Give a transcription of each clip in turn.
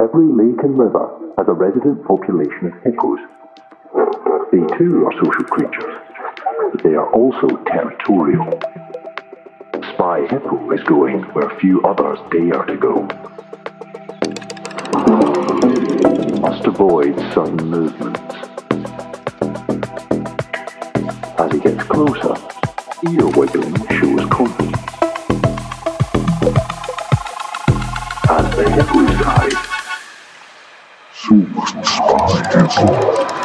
Every lake and river has a resident population of hippos. They too are social creatures, but they are also territorial. Spy Hippo is going where few others dare to go. Must avoid sudden movements. As he gets closer, ear wiggling shows confidence. As the hippos dive, so must Spy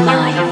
mine.